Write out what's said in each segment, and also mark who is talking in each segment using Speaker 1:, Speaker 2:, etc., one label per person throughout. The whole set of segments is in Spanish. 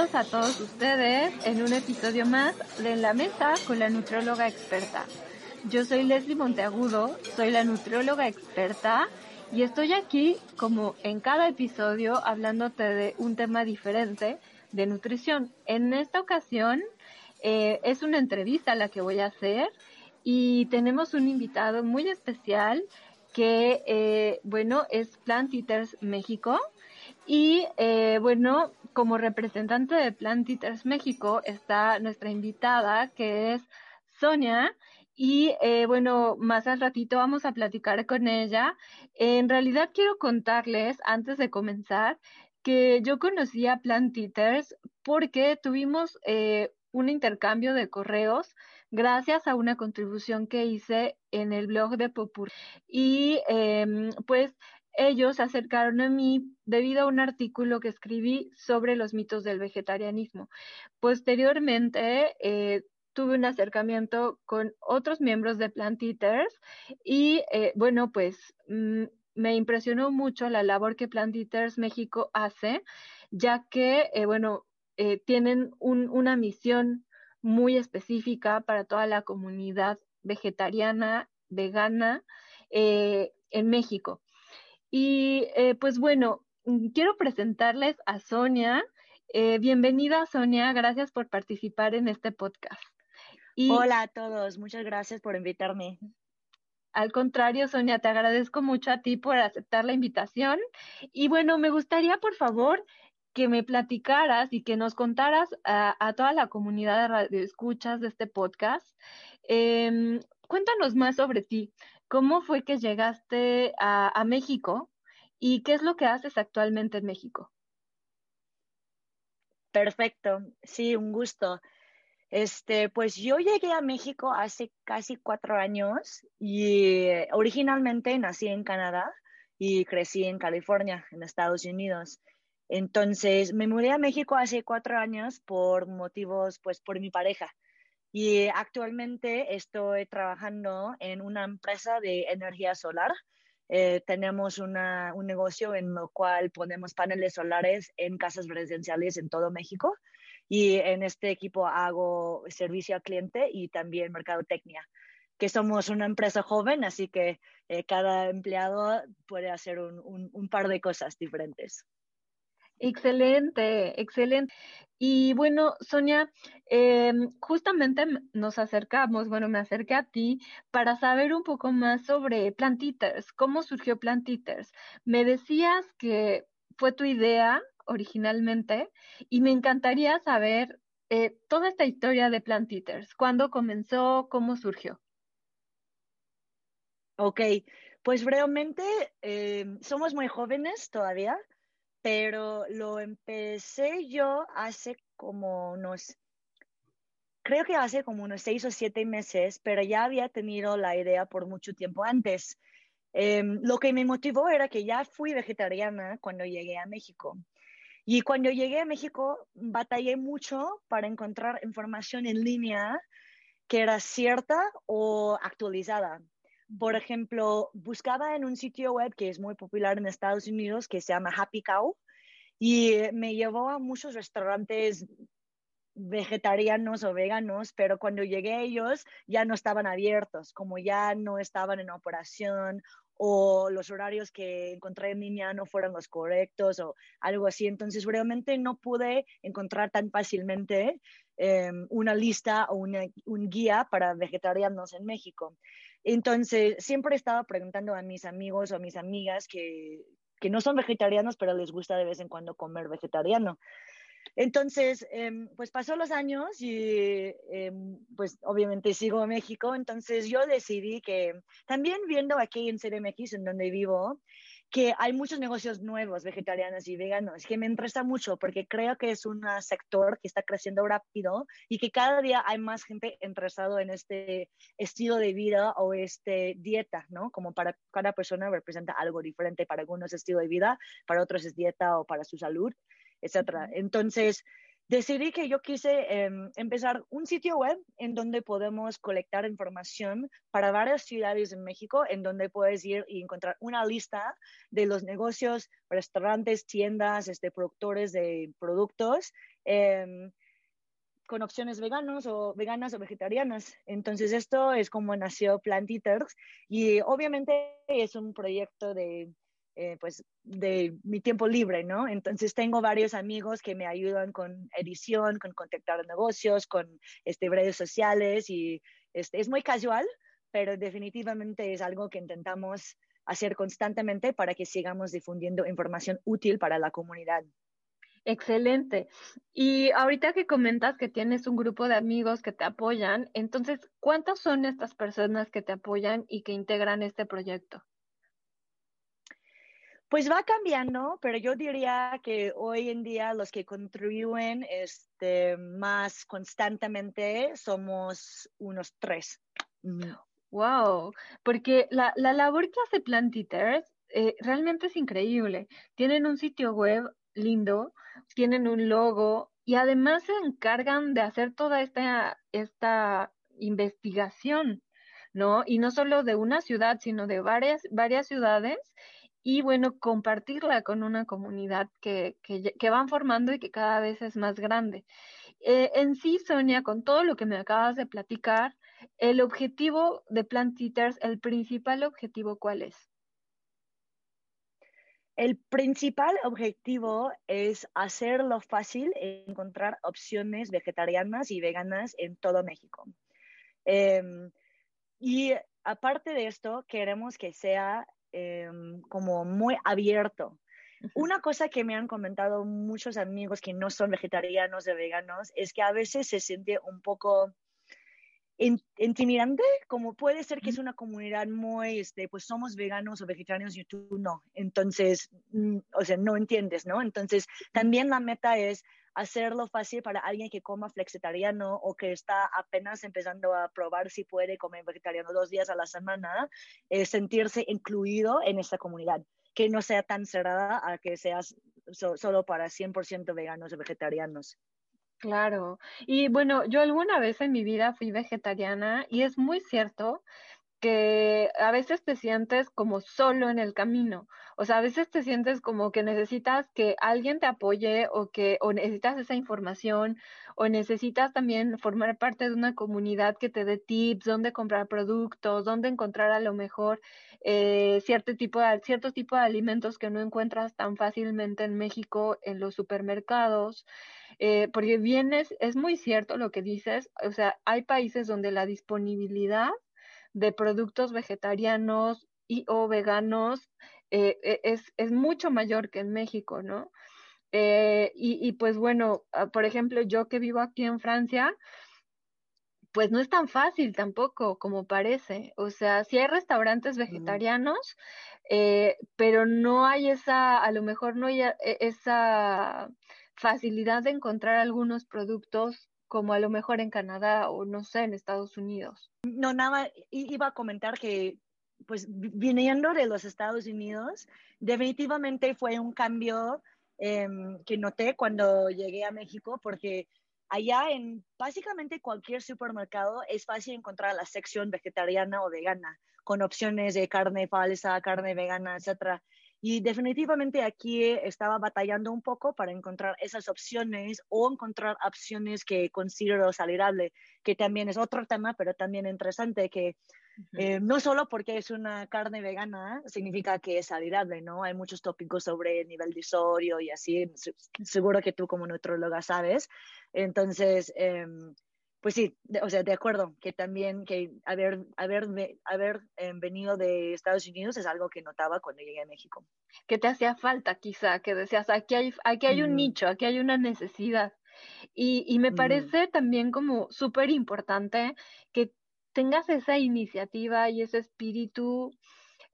Speaker 1: Bienvenidos a todos ustedes en un episodio más de la Mesa con la nutrióloga experta. Yo soy Leslie Monteagudo, soy la nutrióloga experta y estoy aquí como en cada episodio hablándote de un tema diferente de nutrición. En esta ocasión eh, es una entrevista la que voy a hacer y tenemos un invitado muy especial que, eh, bueno, es Plant Eaters México. Y eh, bueno, como representante de Plant Eaters México está nuestra invitada que es Sonia. Y eh, bueno, más al ratito vamos a platicar con ella. En realidad quiero contarles, antes de comenzar, que yo conocí a Plant Eaters porque tuvimos eh, un intercambio de correos gracias a una contribución que hice en el blog de Popur. Y em, pues ellos se acercaron a mí debido a un artículo que escribí sobre los mitos del vegetarianismo. Posteriormente, eh, tuve un acercamiento con otros miembros de Plant Eaters y eh, bueno, pues mm, me impresionó mucho la labor que Plant Eaters México hace, ya que, eh, bueno, tienen una misión muy específica para toda la comunidad vegetariana, vegana en México. Y eh, pues bueno, mm, quiero presentarles a Sonia. Eh, bienvenida Sonia, gracias por participar en este podcast.
Speaker 2: Hola a todos, muchas gracias por invitarme.
Speaker 1: Al contrario, Sonia, te agradezco mucho a ti por aceptar la invitación. Y bueno, me gustaría, por favor, que me platicaras y que nos contaras a, toda la comunidad de radioescuchas de este podcast. Em, cuéntanos más sobre ti. ¿Cómo fue que llegaste a, México y qué es lo que haces actualmente en México?
Speaker 2: Perfecto, sí, un gusto. Este, pues yo llegué a México hace casi cuatro años y eh, originalmente nací en Canadá y crecí en California, en Estados Unidos. Entonces me mudé a México hace cuatro años por motivos, pues por mi pareja. Y actualmente estoy trabajando en una empresa de energía solar. Eh, tenemos un negocio en el cual ponemos paneles solares en casas residenciales en todo México. Y en este equipo hago servicio al cliente y también mercadotecnia, que somos una empresa joven, así que eh, cada empleado puede hacer un par de cosas diferentes.
Speaker 1: Excelente, excelente. Y bueno, Sonia, em, justamente nos acercamos, bueno, me acerqué a ti para saber un poco más sobre Plantiters, cómo surgió Plantiters. Me decías que fue tu idea originalmente y me encantaría saber eh, toda esta historia de Plantiters, cuándo comenzó, cómo surgió.
Speaker 2: Ok, pues brevemente, em, somos muy jóvenes todavía pero lo empecé yo hace como unos, creo que hace como unos seis o siete meses, pero ya había tenido la idea por mucho tiempo antes. Em, lo que me motivó era que ya fui vegetariana cuando llegué a México. Y cuando llegué a México, batallé mucho para encontrar información en línea que era cierta o actualizada. Por ejemplo, buscaba en un sitio web que es muy popular en Estados Unidos que se llama Happy Cow y me llevó a muchos restaurantes vegetarianos o veganos, pero cuando llegué ellos ya no estaban abiertos, como ya no estaban en operación o los horarios que encontré en línea no fueron los correctos o algo así. Entonces, realmente no pude encontrar tan fácilmente em, una lista o un guía para vegetarianos en México. Entonces, siempre estaba preguntando a mis amigos o a mis amigas que, que no son vegetarianos, pero les gusta de vez en cuando comer vegetariano. Entonces, em, pues pasó los años y em, pues obviamente sigo en México, entonces yo decidí que también viendo aquí en CDMX, en donde vivo, que hay muchos negocios nuevos, vegetarianos y veganos, que me interesa mucho porque creo que es un sector que está creciendo rápido y que cada día hay más gente interesado en este estilo de vida o este dieta, ¿no? Como para cada persona representa algo diferente, para algunos es estilo de vida, para otros es dieta o para su salud, etcétera. Entonces, decidí que yo quise em, empezar un sitio web en donde podemos colectar información para varias ciudades en México, en donde puedes ir y encontrar una lista de los negocios, restaurantes, tiendas, este, productores de productos. Em, con opciones veganos o veganas o vegetarianas. Entonces esto es como nació Plant Eaters y obviamente es un proyecto de eh, pues de mi tiempo libre, ¿no? Entonces tengo varios amigos que me ayudan con edición, con contactar negocios, con este, redes sociales y este, es muy casual, pero definitivamente es algo que intentamos hacer constantemente para que sigamos difundiendo información útil para la comunidad.
Speaker 1: Excelente. Y ahorita que comentas que tienes un grupo de amigos que te apoyan, entonces, ¿cuántas son estas personas que te apoyan y que integran este proyecto?
Speaker 2: Pues va cambiando, pero yo diría que hoy en día los que contribuyen este, más constantemente somos unos tres.
Speaker 1: Wow, porque la, la, labor que hace Plantiters eh, realmente es increíble. Tienen un sitio web lindo, tienen un logo y además se encargan de hacer toda esta, esta investigación, ¿no? Y no solo de una ciudad, sino de varias, varias ciudades y bueno, compartirla con una comunidad que, que, van formando y que cada vez es más grande. Eh, en sí, Sonia, con todo lo que me acabas de platicar, el objetivo de Plant Eaters, el principal objetivo, ¿cuál es?
Speaker 2: El principal objetivo es hacerlo fácil encontrar opciones vegetarianas y veganas en todo México. Em, y aparte de esto, queremos que sea Em, como muy abierto. Una cosa que me han comentado muchos amigos que no son vegetarianos o veganos es que a veces se siente un poco intimidante, como puede ser que es una comunidad muy, este, pues somos veganos o vegetarianos y tú no. Entonces, mm, o sea, no entiendes, ¿no? Entonces, también la meta es hacerlo fácil para alguien que coma flexitariano o que está apenas empezando a probar si puede comer vegetariano dos días a la semana, sentirse incluido en esta comunidad, que no sea tan cerrada a que seas solo para 100% veganos o vegetarianos.
Speaker 1: Claro. Y bueno, yo alguna vez en mi vida fui vegetariana y es muy cierto que a veces te sientes como solo en el camino. O sea, a veces te sientes como que necesitas que alguien te apoye o que o necesitas esa información o necesitas también formar parte de una comunidad que te dé tips, dónde comprar productos, dónde encontrar a lo mejor eh, cierto tipo de, cierto tipo de alimentos que no encuentras tan fácilmente en México en los supermercados. Eh, porque bien es, es muy cierto lo que dices, o sea, hay países donde la disponibilidad de productos vegetarianos y o veganos eh, e, es, es, mucho mayor que en México, ¿no? Eh, y, y, pues bueno, ah, por ejemplo, yo que vivo aquí en Francia, pues no es tan fácil tampoco como parece. O sea, sí hay restaurantes vegetarianos, eh, pero no hay esa, a lo mejor no hay e, esa facilidad de encontrar algunos productos como a lo mejor en Canadá o no sé, en Estados Unidos.
Speaker 2: No, nada, iba a comentar que pues viniendo de los Estados Unidos, definitivamente fue un cambio em, que noté cuando llegué a México, porque allá en básicamente cualquier supermercado es fácil encontrar la sección vegetariana o vegana, con opciones de carne falsa, carne vegana, etcétera. Y definitivamente aquí estaba batallando un poco para encontrar esas opciones o encontrar opciones que considero saludable, que también es otro tema, pero también interesante, que eh, no solo porque es una carne vegana significa que es saludable, ¿no? Hay muchos tópicos sobre el nivel de sodio y así, seguro que tú como nutróloga sabes. Entonces, eh, pues sí, o sea, de acuerdo, que también que haber, haber, haber eh, venido de Estados Unidos es algo que notaba cuando llegué a México.
Speaker 1: Que te hacía falta quizá, que decías, aquí hay, aquí hay un nicho, aquí hay una necesidad. Y, y me parece también como súper importante que tengas esa iniciativa y ese espíritu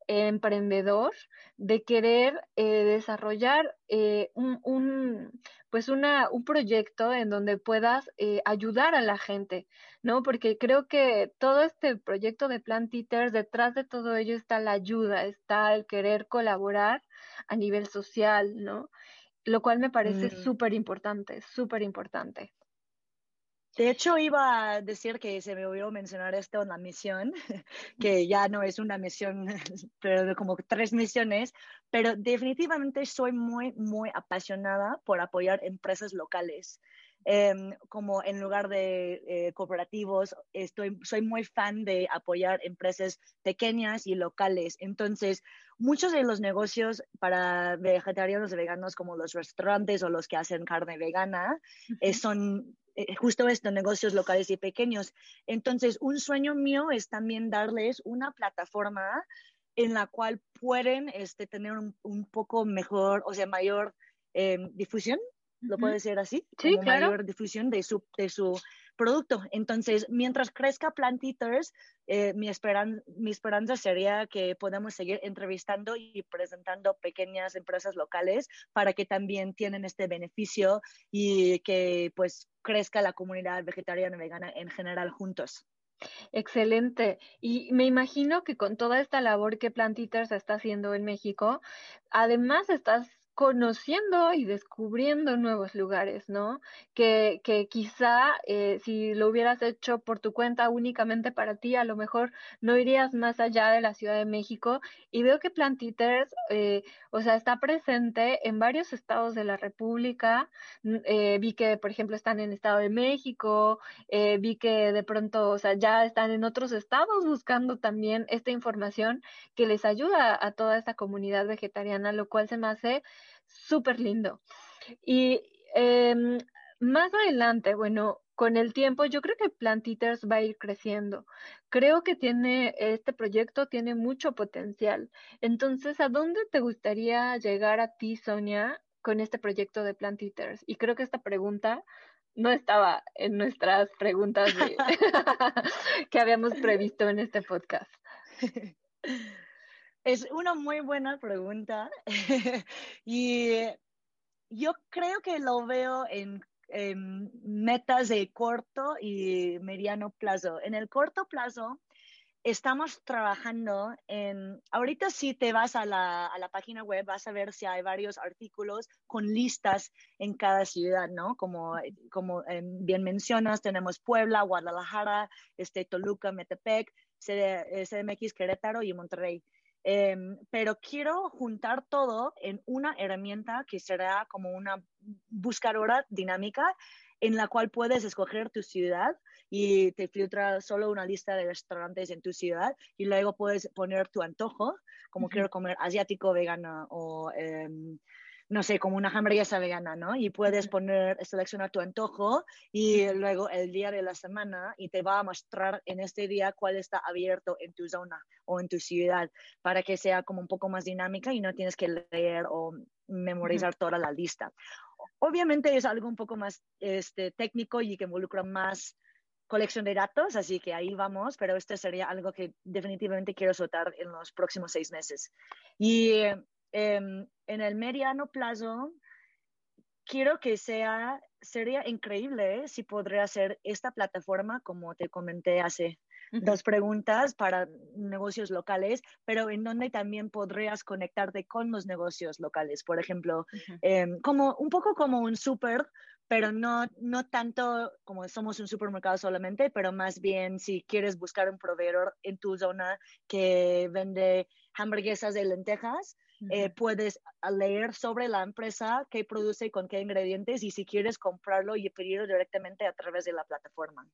Speaker 1: emprendedor de querer eh, desarrollar eh, un, pues una, un proyecto en donde puedas eh, ayudar a la gente, ¿no? Porque creo que todo este proyecto de Plant Eaters, detrás de todo ello está la ayuda, está el querer colaborar a nivel social, ¿no? lo cual me parece mm. súper importante, súper importante.
Speaker 2: De hecho, iba a decir que se me olvidó mencionar esto en la misión, que ya no es una misión, pero como tres misiones, pero definitivamente soy muy, muy apasionada por apoyar empresas locales. Em, como en lugar de eh, cooperativos, estoy, soy muy fan de apoyar empresas pequeñas y locales. Entonces, muchos de los negocios para vegetarianos y veganos, como los restaurantes o los que hacen carne vegana, eh, son justo estos negocios locales y pequeños. Entonces, un sueño mío es también darles una plataforma en la cual pueden este, tener un, poco mejor, o sea, mayor em, difusión, lo puede ser así,
Speaker 1: sí, claro.
Speaker 2: mayor difusión de su, de su producto. Entonces, mientras crezca Plant Eaters, eh, mi, esperan mi esperanza sería que podamos seguir entrevistando y presentando pequeñas empresas locales para que también tienen este beneficio y que pues crezca la comunidad vegetariana y vegana en general juntos.
Speaker 1: Excelente. Y me imagino que con toda esta labor que Plant Eaters está haciendo en México, además estás conociendo y descubriendo nuevos lugares, ¿no? Que, que quizá eh, si lo hubieras hecho por tu cuenta únicamente para ti, a lo mejor no irías más allá de la Ciudad de México. Y veo que Plant eh, o sea, está presente en varios estados de la República. Eh, vi que, por ejemplo, están en Estado de México, vi que de pronto, o sea, ya están en otros estados buscando también esta información que les ayuda a toda esta comunidad vegetariana, lo cual se me hace súper lindo. Y em, más adelante, bueno, con el tiempo yo creo que Plant va a ir creciendo. Creo que tiene, este proyecto tiene mucho potencial. Entonces, ¿a dónde te gustaría llegar a ti, Sonia, con este proyecto de Plant Y creo que esta pregunta no estaba en nuestras preguntas que habíamos previsto en este podcast.
Speaker 2: Es una muy buena pregunta y yo creo que lo veo en, metas de corto y mediano plazo. En el corto plazo, estamos trabajando en, ahorita si te vas a la, a la, página web, vas a ver si hay varios artículos con listas en cada ciudad, ¿no? Como, como bien mencionas, tenemos Puebla, Guadalajara, este, Toluca, Metepec, CDMX, Querétaro y Monterrey. Em, pero quiero juntar todo en una herramienta que será como una buscadora dinámica en la cual puedes escoger tu ciudad y te filtra solo una lista de restaurantes en tu ciudad y luego puedes poner tu antojo, como quiero comer asiático, vegano o em, no sé, como una hamburguesa vegana, ¿no? Y puedes poner, seleccionar tu antojo y luego el día de la semana y te va a mostrar en este día cuál está abierto en tu zona o en tu ciudad para que sea como un poco más dinámica y no tienes que leer o memorizar toda la lista. Obviamente es algo un poco más este, técnico y que involucra más colección de datos, así que ahí vamos, pero esto sería algo que definitivamente quiero soltar en los próximos seis meses. Y Em, en el mediano plazo, quiero que sea, sería increíble ¿eh? si podría hacer esta plataforma, como te comenté hace dos preguntas para negocios locales, pero en donde también podrías conectarte con los negocios locales. Por ejemplo, em, como un poco como un súper, pero no, no tanto como somos un supermercado solamente, pero más bien si quieres buscar un proveedor en tu zona que vende hamburguesas de lentejas, eh, puedes leer sobre la empresa, qué produce y con qué ingredientes y si quieres comprarlo y pedirlo directamente a través de la plataforma.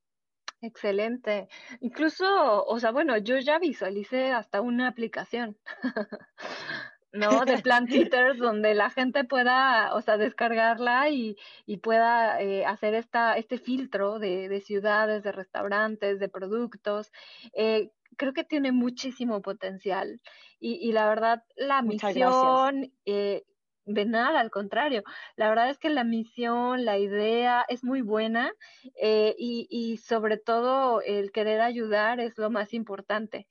Speaker 1: Excelente. Incluso, o sea, bueno, yo ya visualicé hasta una aplicación, ¿no? De Plant Eaters donde la gente pueda, o sea, descargarla y, y pueda eh, hacer esta, este filtro de, de, ciudades, de restaurantes, de productos. Eh, creo que tiene muchísimo potencial y, la verdad la misión, eh, de nada, al contrario, la verdad es que la misión, la idea es muy buena eh, y, sobre todo el querer ayudar es lo más importante.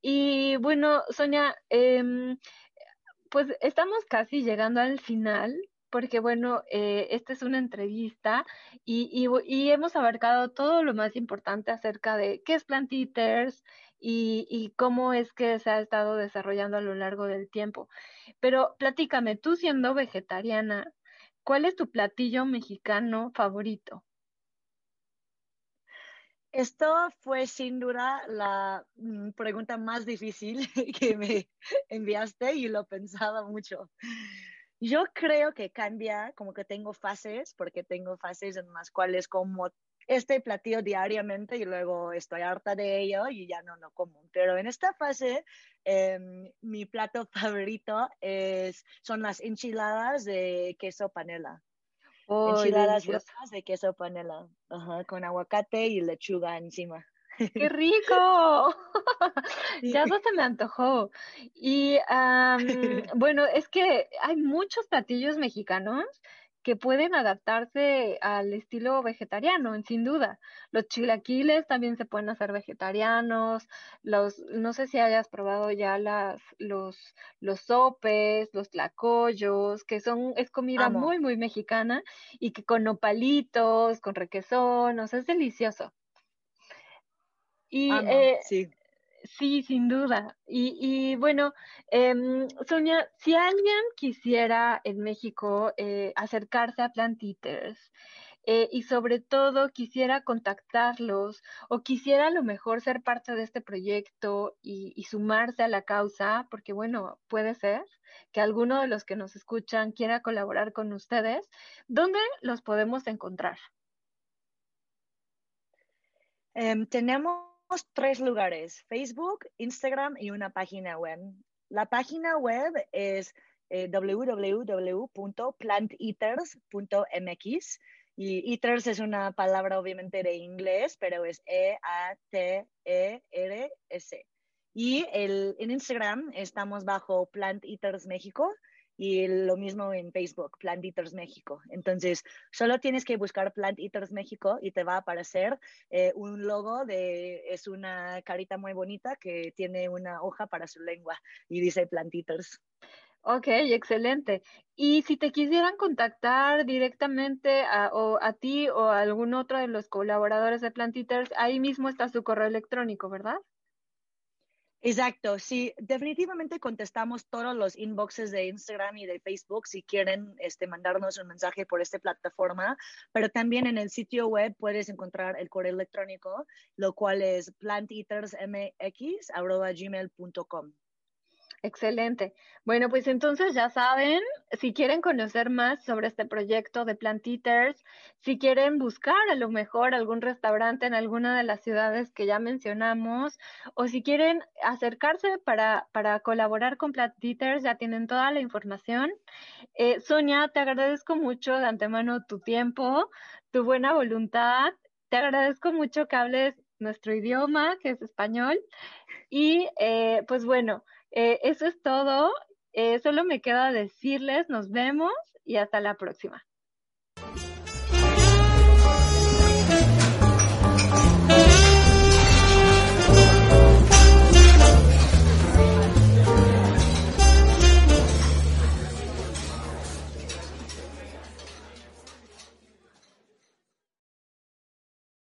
Speaker 1: Y bueno, Sonia, em, pues estamos casi llegando al final porque bueno, eh, esta es una entrevista y, y, hemos abarcado todo lo más importante acerca de qué es Plant Eaters, y, cómo es que se ha estado desarrollando a lo largo del tiempo. Pero platícame, tú siendo vegetariana, ¿cuál es tu platillo mexicano favorito?
Speaker 2: Esto fue sin duda la mm, pregunta más difícil que me enviaste y lo pensaba mucho. Yo creo que cambia, como que tengo fases, porque tengo fases en las cuales como este platillo diariamente y luego estoy harta de ello y ya no lo como. Pero en esta fase, em, mi plato favorito es, son las enchiladas de queso panela. Enchiladas rojas de queso panela, con aguacate y lechuga encima.
Speaker 1: ¡Qué rico! Ya eso se me antojó. Y bueno, es que hay muchos platillos mexicanos que pueden adaptarse al estilo vegetariano, sin duda. Los chilaquiles también se pueden hacer vegetarianos, los, no sé si hayas probado ya las, los, los sopes, los tlacoyos, que son, es comida muy, muy mexicana y que con nopalitos, con requesón, o sea, es delicioso. Y eh, sí. Sí, sin duda. Y, bueno, em, Sonia, si alguien quisiera en México eh, acercarse a Plant Eaters eh, y sobre todo quisiera contactarlos o quisiera a lo mejor ser parte de este proyecto y, y sumarse a la causa, porque bueno, puede ser que alguno de los que nos escuchan quiera colaborar con ustedes, ¿dónde los podemos encontrar?
Speaker 2: Em, tenemos tres lugares, Facebook, Instagram y una página web. La página web es eh, www.planteaters.mx y eaters es una palabra obviamente de inglés, pero es E-A-T-E-R-S. Y en Instagram estamos bajo Plant Eaters México y lo mismo en Facebook, Plant Eaters México. Entonces, solo tienes que buscar Plant Eaters México y te va a aparecer eh, un logo de, es una carita muy bonita que tiene una hoja para su lengua y dice Plant Eaters.
Speaker 1: Ok, excelente. Y si te quisieran contactar directamente a, o a ti o a algún otro de los colaboradores de Plant Eaters, ahí mismo está su correo electrónico, ¿verdad?
Speaker 2: Exacto, sí, definitivamente contestamos todos los inboxes de Instagram y de Facebook si quieren este, mandarnos un mensaje por esta plataforma, pero también en el sitio web puedes encontrar el correo electrónico, lo cual es planteatersmx.gmail.com.
Speaker 1: Excelente. Bueno, pues entonces ya saben, si quieren conocer más sobre este proyecto de Plant Eaters, si quieren buscar a lo mejor algún restaurante en alguna de las ciudades que ya mencionamos, o si quieren acercarse para, para colaborar con Plant Eaters, ya tienen toda la información. Eh, Sonia, te agradezco mucho de antemano tu tiempo, tu buena voluntad. Te agradezco mucho que hables nuestro idioma, que es español. Y eh, pues bueno, eh, eso es todo. Eh, solo me queda decirles, nos vemos y hasta la próxima.